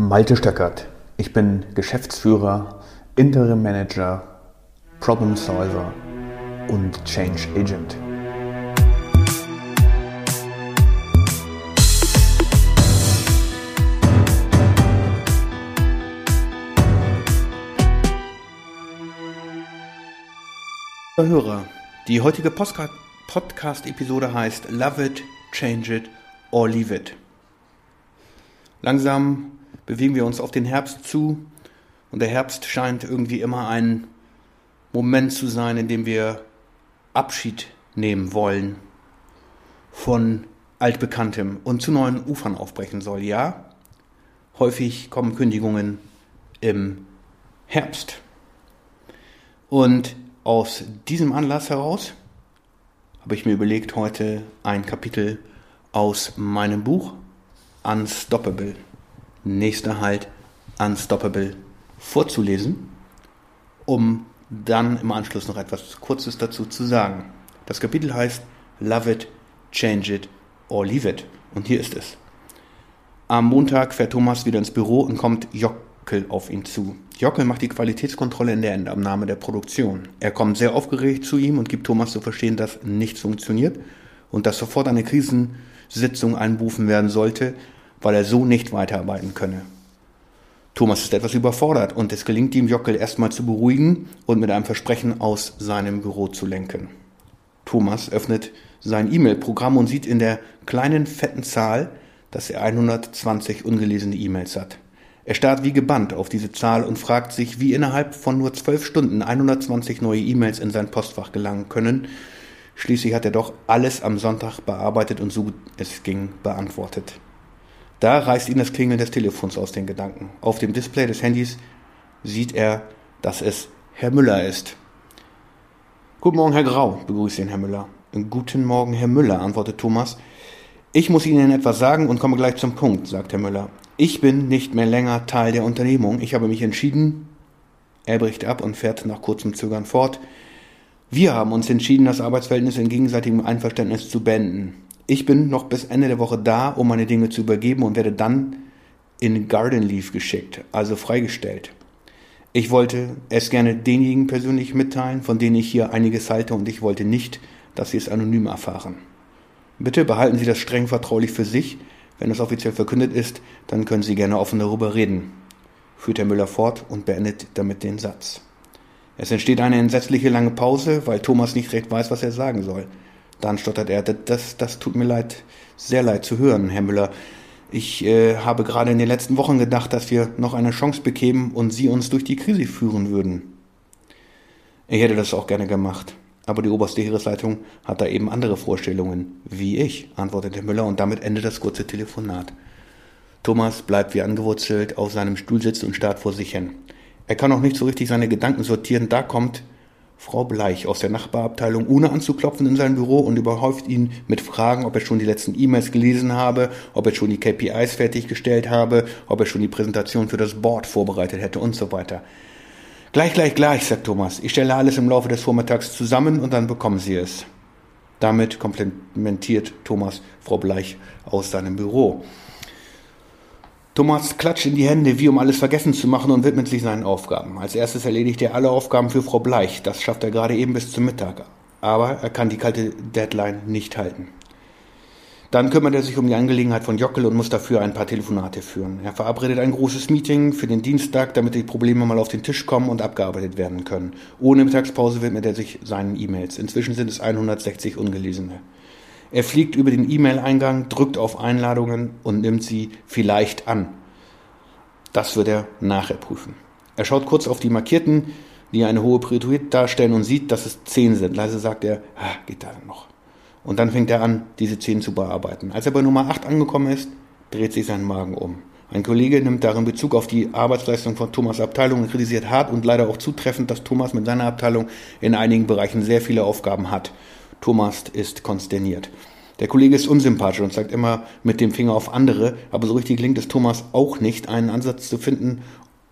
Malte Stöckert. Ich bin Geschäftsführer, Interim Manager, Problem Solver und Change Agent. Hörer, die heutige Podcast-Episode heißt Love It, Change It or Leave It. Langsam bewegen wir uns auf den Herbst zu und der Herbst scheint irgendwie immer ein Moment zu sein, in dem wir Abschied nehmen wollen von altbekanntem und zu neuen Ufern aufbrechen soll. Ja, häufig kommen Kündigungen im Herbst. Und aus diesem Anlass heraus habe ich mir überlegt, heute ein Kapitel aus meinem Buch Unstoppable, nächster Halt Unstoppable vorzulesen, um dann im Anschluss noch etwas Kurzes dazu zu sagen. Das Kapitel heißt Love It, Change It or Leave It. Und hier ist es. Am Montag fährt Thomas wieder ins Büro und kommt Jockel auf ihn zu. Jockel macht die Qualitätskontrolle in der Endabnahme der Produktion. Er kommt sehr aufgeregt zu ihm und gibt Thomas zu verstehen, dass nichts funktioniert und dass sofort eine Krisensitzung einberufen werden sollte, weil er so nicht weiterarbeiten könne. Thomas ist etwas überfordert und es gelingt ihm, Jockel erstmal zu beruhigen und mit einem Versprechen aus seinem Büro zu lenken. Thomas öffnet sein E-Mail-Programm und sieht in der kleinen fetten Zahl, dass er 120 ungelesene E-Mails hat. Er starrt wie gebannt auf diese Zahl und fragt sich, wie innerhalb von nur zwölf Stunden 120 neue E-Mails in sein Postfach gelangen können. Schließlich hat er doch alles am Sonntag bearbeitet und so gut es ging beantwortet. Da reißt ihn das Klingeln des Telefons aus den Gedanken. Auf dem Display des Handys sieht er, dass es Herr Müller ist. Guten Morgen, Herr Grau, begrüßt ihn Herr Müller. Guten Morgen, Herr Müller, antwortet Thomas. Ich muss Ihnen etwas sagen und komme gleich zum Punkt, sagt Herr Müller. Ich bin nicht mehr länger Teil der Unternehmung. Ich habe mich entschieden. Er bricht ab und fährt nach kurzem Zögern fort. Wir haben uns entschieden, das Arbeitsverhältnis in gegenseitigem Einverständnis zu beenden. Ich bin noch bis Ende der Woche da, um meine Dinge zu übergeben und werde dann in Garden Leave geschickt, also freigestellt. Ich wollte es gerne denjenigen persönlich mitteilen, von denen ich hier einiges halte und ich wollte nicht, dass sie es anonym erfahren. Bitte behalten Sie das streng vertraulich für sich. Wenn es offiziell verkündet ist, dann können Sie gerne offen darüber reden, führt Herr Müller fort und beendet damit den Satz. Es entsteht eine entsetzliche lange Pause, weil Thomas nicht recht weiß, was er sagen soll. Dann stottert er, das, das tut mir leid, sehr leid zu hören, Herr Müller. Ich äh, habe gerade in den letzten Wochen gedacht, dass wir noch eine Chance bekämen und Sie uns durch die Krise führen würden. Ich hätte das auch gerne gemacht. Aber die oberste Heeresleitung hat da eben andere Vorstellungen, wie ich, antwortete Müller und damit endet das kurze Telefonat. Thomas bleibt wie angewurzelt auf seinem Stuhl sitzen und starrt vor sich hin. Er kann auch nicht so richtig seine Gedanken sortieren. Da kommt Frau Bleich aus der Nachbarabteilung, ohne anzuklopfen in sein Büro und überhäuft ihn mit Fragen, ob er schon die letzten E-Mails gelesen habe, ob er schon die KPIs fertiggestellt habe, ob er schon die Präsentation für das Board vorbereitet hätte und so weiter. Gleich, gleich, gleich, sagt Thomas. Ich stelle alles im Laufe des Vormittags zusammen und dann bekommen Sie es. Damit komplimentiert Thomas Frau Bleich aus seinem Büro. Thomas klatscht in die Hände, wie um alles vergessen zu machen und widmet sich seinen Aufgaben. Als erstes erledigt er alle Aufgaben für Frau Bleich. Das schafft er gerade eben bis zum Mittag. Aber er kann die kalte Deadline nicht halten. Dann kümmert er sich um die Angelegenheit von Jockel und muss dafür ein paar Telefonate führen. Er verabredet ein großes Meeting für den Dienstag, damit die Probleme mal auf den Tisch kommen und abgearbeitet werden können. Ohne Mittagspause widmet er sich seinen E-Mails. Inzwischen sind es 160 ungelesene. Er fliegt über den E-Mail-Eingang, drückt auf Einladungen und nimmt sie vielleicht an. Das wird er nachher prüfen. Er schaut kurz auf die markierten, die eine hohe Priorität darstellen und sieht, dass es zehn sind. Leise sagt er, ah, geht da noch. Und dann fängt er an, diese zehn zu bearbeiten. Als er bei Nummer 8 angekommen ist, dreht sich sein Magen um. Ein Kollege nimmt darin Bezug auf die Arbeitsleistung von Thomas Abteilung und kritisiert hart und leider auch zutreffend, dass Thomas mit seiner Abteilung in einigen Bereichen sehr viele Aufgaben hat. Thomas ist konsterniert. Der Kollege ist unsympathisch und zeigt immer mit dem Finger auf andere, aber so richtig gelingt es Thomas auch nicht, einen Ansatz zu finden,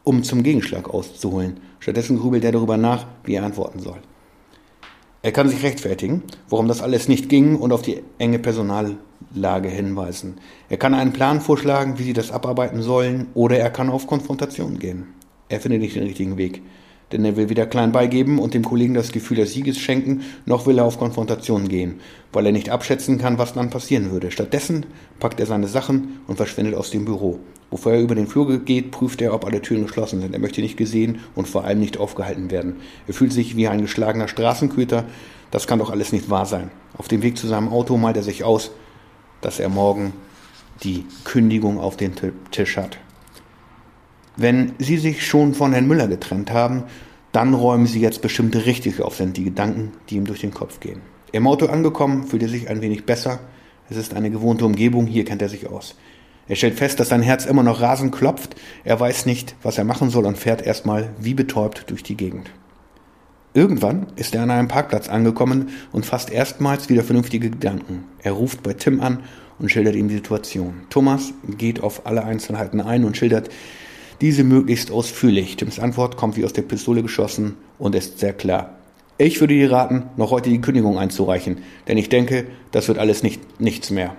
um zum Gegenschlag auszuholen. Stattdessen grübelt er darüber nach, wie er antworten soll. Er kann sich rechtfertigen, warum das alles nicht ging und auf die enge Personallage hinweisen. Er kann einen Plan vorschlagen, wie sie das abarbeiten sollen, oder er kann auf Konfrontation gehen. Er findet nicht den richtigen Weg. Denn er will weder klein beigeben und dem Kollegen das Gefühl des Sieges schenken, noch will er auf Konfrontation gehen, weil er nicht abschätzen kann, was dann passieren würde. Stattdessen packt er seine Sachen und verschwindet aus dem Büro. Bevor er über den Flur geht, prüft er, ob alle Türen geschlossen sind. Er möchte nicht gesehen und vor allem nicht aufgehalten werden. Er fühlt sich wie ein geschlagener Straßenköter. Das kann doch alles nicht wahr sein. Auf dem Weg zu seinem Auto malt er sich aus, dass er morgen die Kündigung auf den Tisch hat. Wenn Sie sich schon von Herrn Müller getrennt haben, dann räumen Sie jetzt bestimmt richtig auf, sind die Gedanken, die ihm durch den Kopf gehen. Im Auto angekommen, fühlt er sich ein wenig besser. Es ist eine gewohnte Umgebung, hier kennt er sich aus. Er stellt fest, dass sein Herz immer noch rasend klopft. Er weiß nicht, was er machen soll und fährt erstmal wie betäubt durch die Gegend. Irgendwann ist er an einem Parkplatz angekommen und fasst erstmals wieder vernünftige Gedanken. Er ruft bei Tim an und schildert ihm die Situation. Thomas geht auf alle Einzelheiten ein und schildert diese möglichst ausführlich. Tims Antwort kommt wie aus der Pistole geschossen und ist sehr klar. Ich würde dir raten, noch heute die Kündigung einzureichen, denn ich denke, das wird alles nicht, nichts mehr.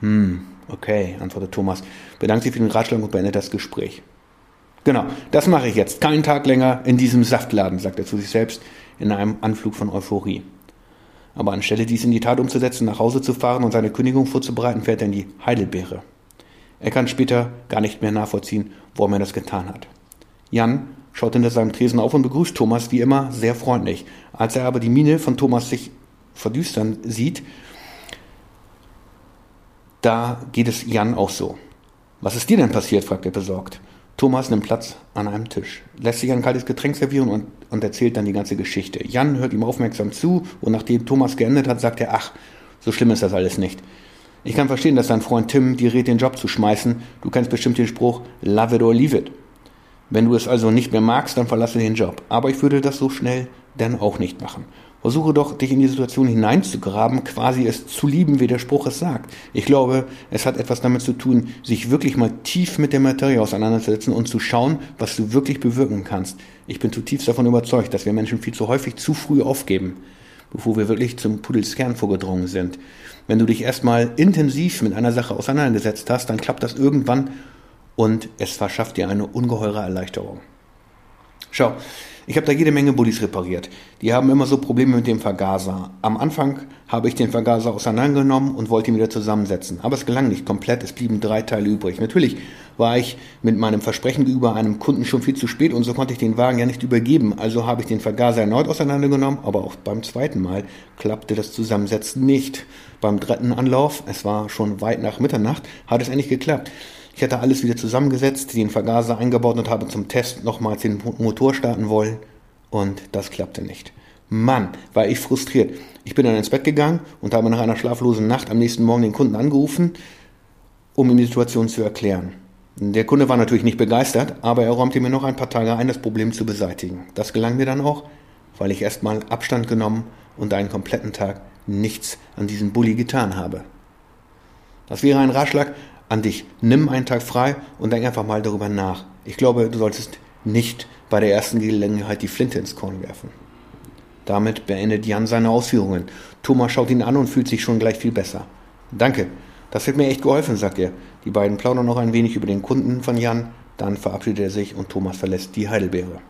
Hm, okay, antwortet Thomas, bedankt sich für den Ratschlag und beendet das Gespräch. Genau, das mache ich jetzt. Keinen Tag länger in diesem Saftladen, sagt er zu sich selbst in einem Anflug von Euphorie. Aber anstelle dies in die Tat umzusetzen, nach Hause zu fahren und seine Kündigung vorzubereiten, fährt er in die Heidelbeere. Er kann später gar nicht mehr nachvollziehen, warum er das getan hat. Jan schaut hinter seinem Tresen auf und begrüßt Thomas wie immer sehr freundlich. Als er aber die Miene von Thomas sich verdüstern sieht, da geht es Jan auch so. Was ist dir denn passiert? fragt er besorgt. Thomas nimmt Platz an einem Tisch, lässt sich ein kaltes Getränk servieren und, und erzählt dann die ganze Geschichte. Jan hört ihm aufmerksam zu und nachdem Thomas geendet hat, sagt er, ach, so schlimm ist das alles nicht. Ich kann verstehen, dass dein Freund Tim dir rät, den Job zu schmeißen. Du kennst bestimmt den Spruch, love it or leave it. Wenn du es also nicht mehr magst, dann verlasse den Job. Aber ich würde das so schnell dann auch nicht machen. Versuche doch, dich in die Situation hineinzugraben, quasi es zu lieben, wie der Spruch es sagt. Ich glaube, es hat etwas damit zu tun, sich wirklich mal tief mit der Materie auseinanderzusetzen und zu schauen, was du wirklich bewirken kannst. Ich bin zutiefst davon überzeugt, dass wir Menschen viel zu häufig zu früh aufgeben, bevor wir wirklich zum Pudelskern vorgedrungen sind. Wenn du dich erstmal intensiv mit einer Sache auseinandergesetzt hast, dann klappt das irgendwann und es verschafft dir eine ungeheure Erleichterung. Schau, ich habe da jede Menge Bullis repariert. Die haben immer so Probleme mit dem Vergaser. Am Anfang habe ich den Vergaser auseinandergenommen und wollte ihn wieder zusammensetzen. Aber es gelang nicht komplett, es blieben drei Teile übrig. Natürlich war ich mit meinem Versprechen gegenüber einem Kunden schon viel zu spät und so konnte ich den Wagen ja nicht übergeben. Also habe ich den Vergaser erneut auseinandergenommen, aber auch beim zweiten Mal klappte das Zusammensetzen nicht. Beim dritten Anlauf, es war schon weit nach Mitternacht, hat es endlich geklappt. Ich hatte alles wieder zusammengesetzt, den Vergaser eingebaut und habe zum Test nochmals den Motor starten wollen. Und das klappte nicht. Mann, war ich frustriert. Ich bin dann ins Bett gegangen und habe nach einer schlaflosen Nacht am nächsten Morgen den Kunden angerufen, um ihm die Situation zu erklären. Der Kunde war natürlich nicht begeistert, aber er räumte mir noch ein paar Tage ein, das Problem zu beseitigen. Das gelang mir dann auch, weil ich erstmal Abstand genommen und einen kompletten Tag nichts an diesem Bulli getan habe. Das wäre ein Ratschlag an dich. Nimm einen Tag frei und denk einfach mal darüber nach. Ich glaube, du solltest nicht bei der ersten Gelegenheit die Flinte ins Korn werfen. Damit beendet Jan seine Ausführungen. Thomas schaut ihn an und fühlt sich schon gleich viel besser. Danke, das hat mir echt geholfen, sagt er. Die beiden plaudern noch ein wenig über den Kunden von Jan, dann verabschiedet er sich und Thomas verlässt die Heidelbeere.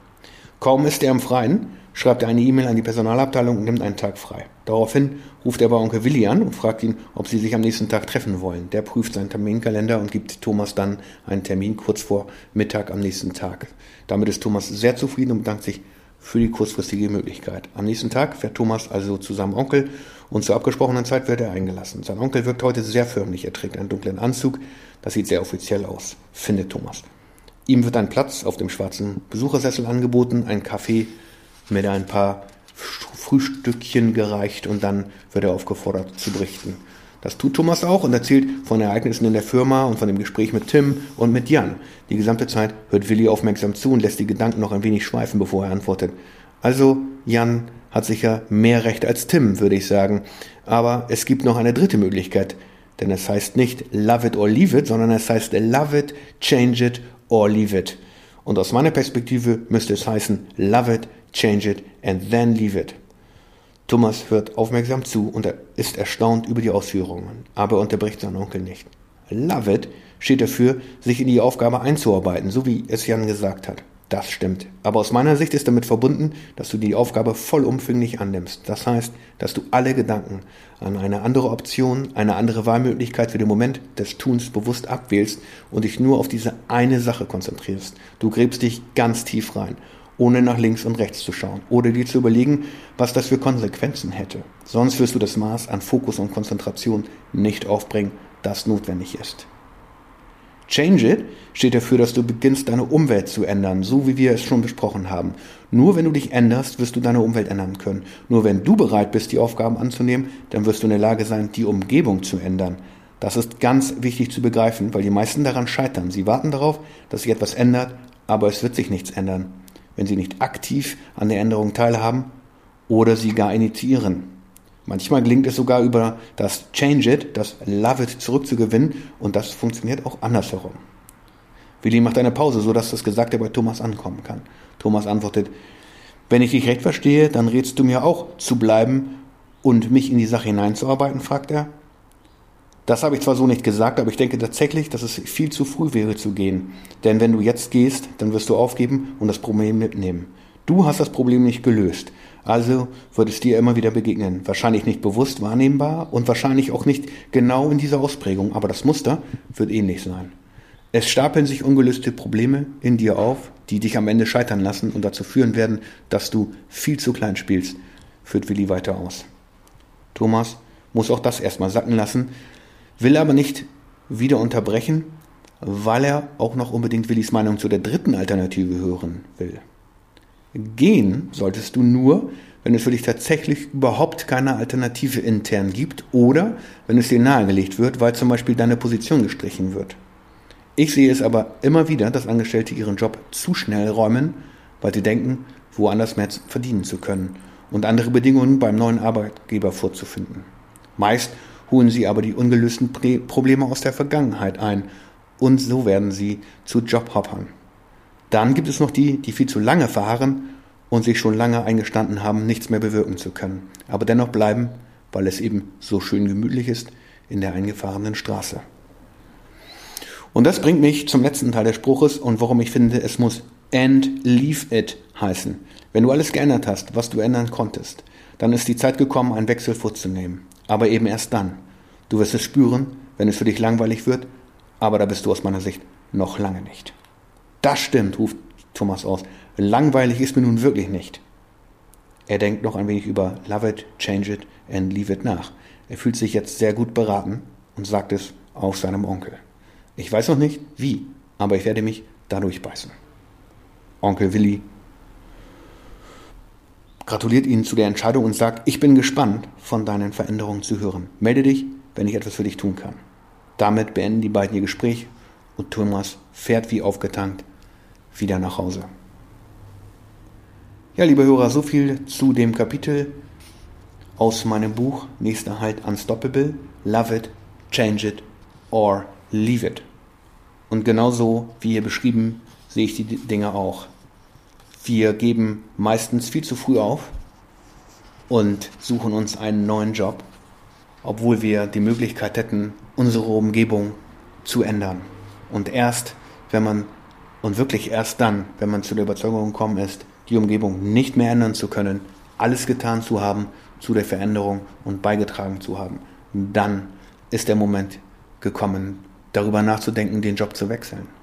Kaum ist er im Freien, schreibt er eine E-Mail an die Personalabteilung und nimmt einen Tag frei. Daraufhin ruft er bei Onkel Willi an und fragt ihn, ob sie sich am nächsten Tag treffen wollen. Der prüft seinen Terminkalender und gibt Thomas dann einen Termin kurz vor Mittag am nächsten Tag. Damit ist Thomas sehr zufrieden und bedankt sich für die kurzfristige Möglichkeit. Am nächsten Tag fährt Thomas also zu seinem Onkel und zur abgesprochenen Zeit wird er eingelassen. Sein Onkel wirkt heute sehr förmlich. Er trägt einen dunklen Anzug. Das sieht sehr offiziell aus, findet Thomas. Ihm wird ein Platz auf dem schwarzen Besuchersessel angeboten, ein Kaffee mit ein paar Frühstückchen gereicht und dann wird er aufgefordert zu berichten. Das tut Thomas auch und erzählt von Ereignissen in der Firma und von dem Gespräch mit Tim und mit Jan. Die gesamte Zeit hört Willi aufmerksam zu und lässt die Gedanken noch ein wenig schweifen, bevor er antwortet. Also, Jan hat sicher mehr Recht als Tim, würde ich sagen. Aber es gibt noch eine dritte Möglichkeit. Denn es heißt nicht love it or leave it, sondern es heißt love it, change it or leave it. Und aus meiner Perspektive müsste es heißen, love it, change it and then leave it. Thomas hört aufmerksam zu und ist erstaunt über die Ausführungen, aber er unterbricht seinen Onkel nicht. Love it steht dafür, sich in die Aufgabe einzuarbeiten, so wie es Jan gesagt hat. Das stimmt. Aber aus meiner Sicht ist damit verbunden, dass du die Aufgabe vollumfänglich annimmst. Das heißt, dass du alle Gedanken an eine andere Option, eine andere Wahlmöglichkeit für den Moment des Tuns bewusst abwählst und dich nur auf diese eine Sache konzentrierst. Du gräbst dich ganz tief rein ohne nach links und rechts zu schauen oder dir zu überlegen, was das für Konsequenzen hätte. Sonst wirst du das Maß an Fokus und Konzentration nicht aufbringen, das notwendig ist. Change it steht dafür, dass du beginnst, deine Umwelt zu ändern, so wie wir es schon besprochen haben. Nur wenn du dich änderst, wirst du deine Umwelt ändern können. Nur wenn du bereit bist, die Aufgaben anzunehmen, dann wirst du in der Lage sein, die Umgebung zu ändern. Das ist ganz wichtig zu begreifen, weil die meisten daran scheitern. Sie warten darauf, dass sich etwas ändert, aber es wird sich nichts ändern wenn sie nicht aktiv an der Änderung teilhaben oder sie gar initiieren. Manchmal gelingt es sogar über das Change It, das Love It zurückzugewinnen und das funktioniert auch andersherum. Willi macht eine Pause, sodass das Gesagte bei Thomas ankommen kann. Thomas antwortet, wenn ich dich recht verstehe, dann rätst du mir auch zu bleiben und mich in die Sache hineinzuarbeiten, fragt er. Das habe ich zwar so nicht gesagt, aber ich denke tatsächlich, dass es viel zu früh wäre zu gehen. Denn wenn du jetzt gehst, dann wirst du aufgeben und das Problem mitnehmen. Du hast das Problem nicht gelöst. Also wird es dir immer wieder begegnen. Wahrscheinlich nicht bewusst wahrnehmbar und wahrscheinlich auch nicht genau in dieser Ausprägung, aber das Muster wird ähnlich sein. Es stapeln sich ungelöste Probleme in dir auf, die dich am Ende scheitern lassen und dazu führen werden, dass du viel zu klein spielst, führt Willi weiter aus. Thomas muss auch das erstmal sacken lassen, will aber nicht wieder unterbrechen, weil er auch noch unbedingt Willis Meinung zu der dritten Alternative hören will. Gehen solltest du nur, wenn es für dich tatsächlich überhaupt keine Alternative intern gibt oder wenn es dir nahegelegt wird, weil zum Beispiel deine Position gestrichen wird. Ich sehe es aber immer wieder, dass Angestellte ihren Job zu schnell räumen, weil sie denken, woanders mehr verdienen zu können und andere Bedingungen beim neuen Arbeitgeber vorzufinden. Meist holen sie aber die ungelösten Probleme aus der Vergangenheit ein und so werden sie zu Jobhoppern. Dann gibt es noch die, die viel zu lange fahren und sich schon lange eingestanden haben, nichts mehr bewirken zu können, aber dennoch bleiben, weil es eben so schön gemütlich ist in der eingefahrenen Straße. Und das bringt mich zum letzten Teil des Spruches und warum ich finde, es muss and leave it heißen. Wenn du alles geändert hast, was du ändern konntest, dann ist die Zeit gekommen, einen Wechsel vorzunehmen aber eben erst dann. Du wirst es spüren, wenn es für dich langweilig wird, aber da bist du aus meiner Sicht noch lange nicht. Das stimmt, ruft Thomas aus. Langweilig ist mir nun wirklich nicht. Er denkt noch ein wenig über Love it, Change it and Leave it nach. Er fühlt sich jetzt sehr gut beraten und sagt es auf seinem Onkel. Ich weiß noch nicht, wie, aber ich werde mich dadurch beißen. Onkel Willi gratuliert Ihnen zu der Entscheidung und sagt, ich bin gespannt, von deinen Veränderungen zu hören. Melde dich, wenn ich etwas für dich tun kann. Damit beenden die beiden ihr Gespräch und Thomas fährt wie aufgetankt wieder nach Hause. Ja, liebe Hörer, so viel zu dem Kapitel aus meinem Buch Nächster Halt Unstoppable. Love it, change it or leave it. Und genauso wie hier beschrieben, sehe ich die Dinge auch. Wir geben meistens viel zu früh auf und suchen uns einen neuen Job, obwohl wir die Möglichkeit hätten, unsere Umgebung zu ändern. Und erst, wenn man, und wirklich erst dann, wenn man zu der Überzeugung gekommen ist, die Umgebung nicht mehr ändern zu können, alles getan zu haben zu der Veränderung und beigetragen zu haben, dann ist der Moment gekommen, darüber nachzudenken, den Job zu wechseln.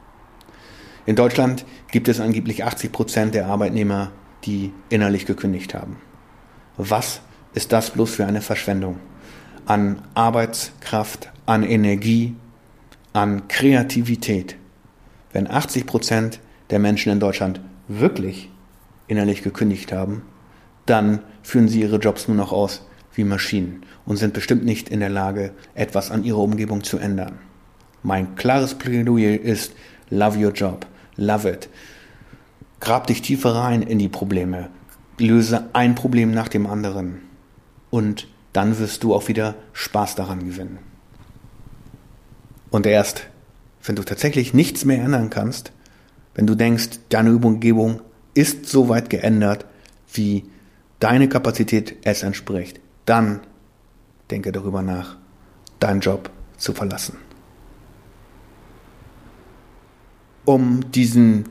In Deutschland gibt es angeblich 80 Prozent der Arbeitnehmer, die innerlich gekündigt haben. Was ist das bloß für eine Verschwendung? An Arbeitskraft, an Energie, an Kreativität. Wenn 80 Prozent der Menschen in Deutschland wirklich innerlich gekündigt haben, dann führen sie ihre Jobs nur noch aus wie Maschinen und sind bestimmt nicht in der Lage, etwas an ihrer Umgebung zu ändern. Mein klares Plädoyer ist, love your job. Love it. Grab dich tiefer rein in die Probleme. Löse ein Problem nach dem anderen. Und dann wirst du auch wieder Spaß daran gewinnen. Und erst, wenn du tatsächlich nichts mehr ändern kannst, wenn du denkst, deine Umgebung ist so weit geändert, wie deine Kapazität es entspricht, dann denke darüber nach, deinen Job zu verlassen. Um diesen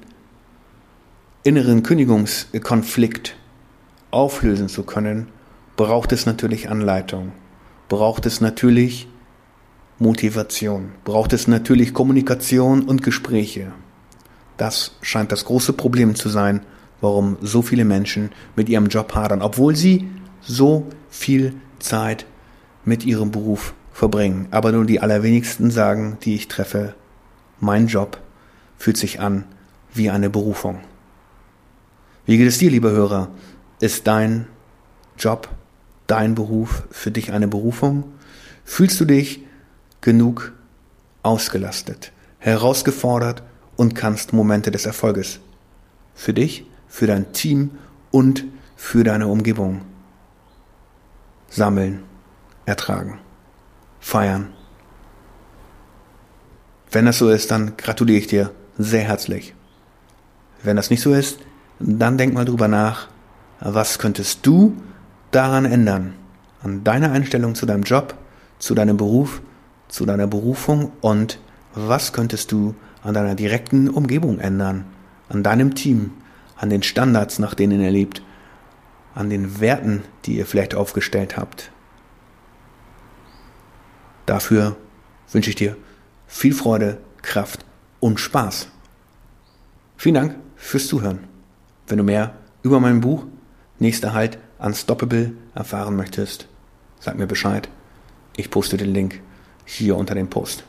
inneren Kündigungskonflikt auflösen zu können, braucht es natürlich Anleitung, braucht es natürlich Motivation, braucht es natürlich Kommunikation und Gespräche. Das scheint das große Problem zu sein, warum so viele Menschen mit ihrem Job hadern, obwohl sie so viel Zeit mit ihrem Beruf verbringen. Aber nur die allerwenigsten sagen, die ich treffe, mein Job fühlt sich an wie eine Berufung. Wie geht es dir, lieber Hörer? Ist dein Job, dein Beruf für dich eine Berufung? Fühlst du dich genug ausgelastet, herausgefordert und kannst Momente des Erfolges für dich, für dein Team und für deine Umgebung sammeln, ertragen, feiern. Wenn das so ist, dann gratuliere ich dir sehr herzlich. Wenn das nicht so ist, dann denk mal drüber nach, was könntest du daran ändern? An deiner Einstellung zu deinem Job, zu deinem Beruf, zu deiner Berufung und was könntest du an deiner direkten Umgebung ändern? An deinem Team, an den Standards, nach denen ihr lebt, an den Werten, die ihr vielleicht aufgestellt habt. Dafür wünsche ich dir viel Freude, Kraft und Spaß. Vielen Dank fürs Zuhören. Wenn du mehr über mein Buch Nächster Halt Unstoppable erfahren möchtest, sag mir Bescheid. Ich poste den Link hier unter dem Post.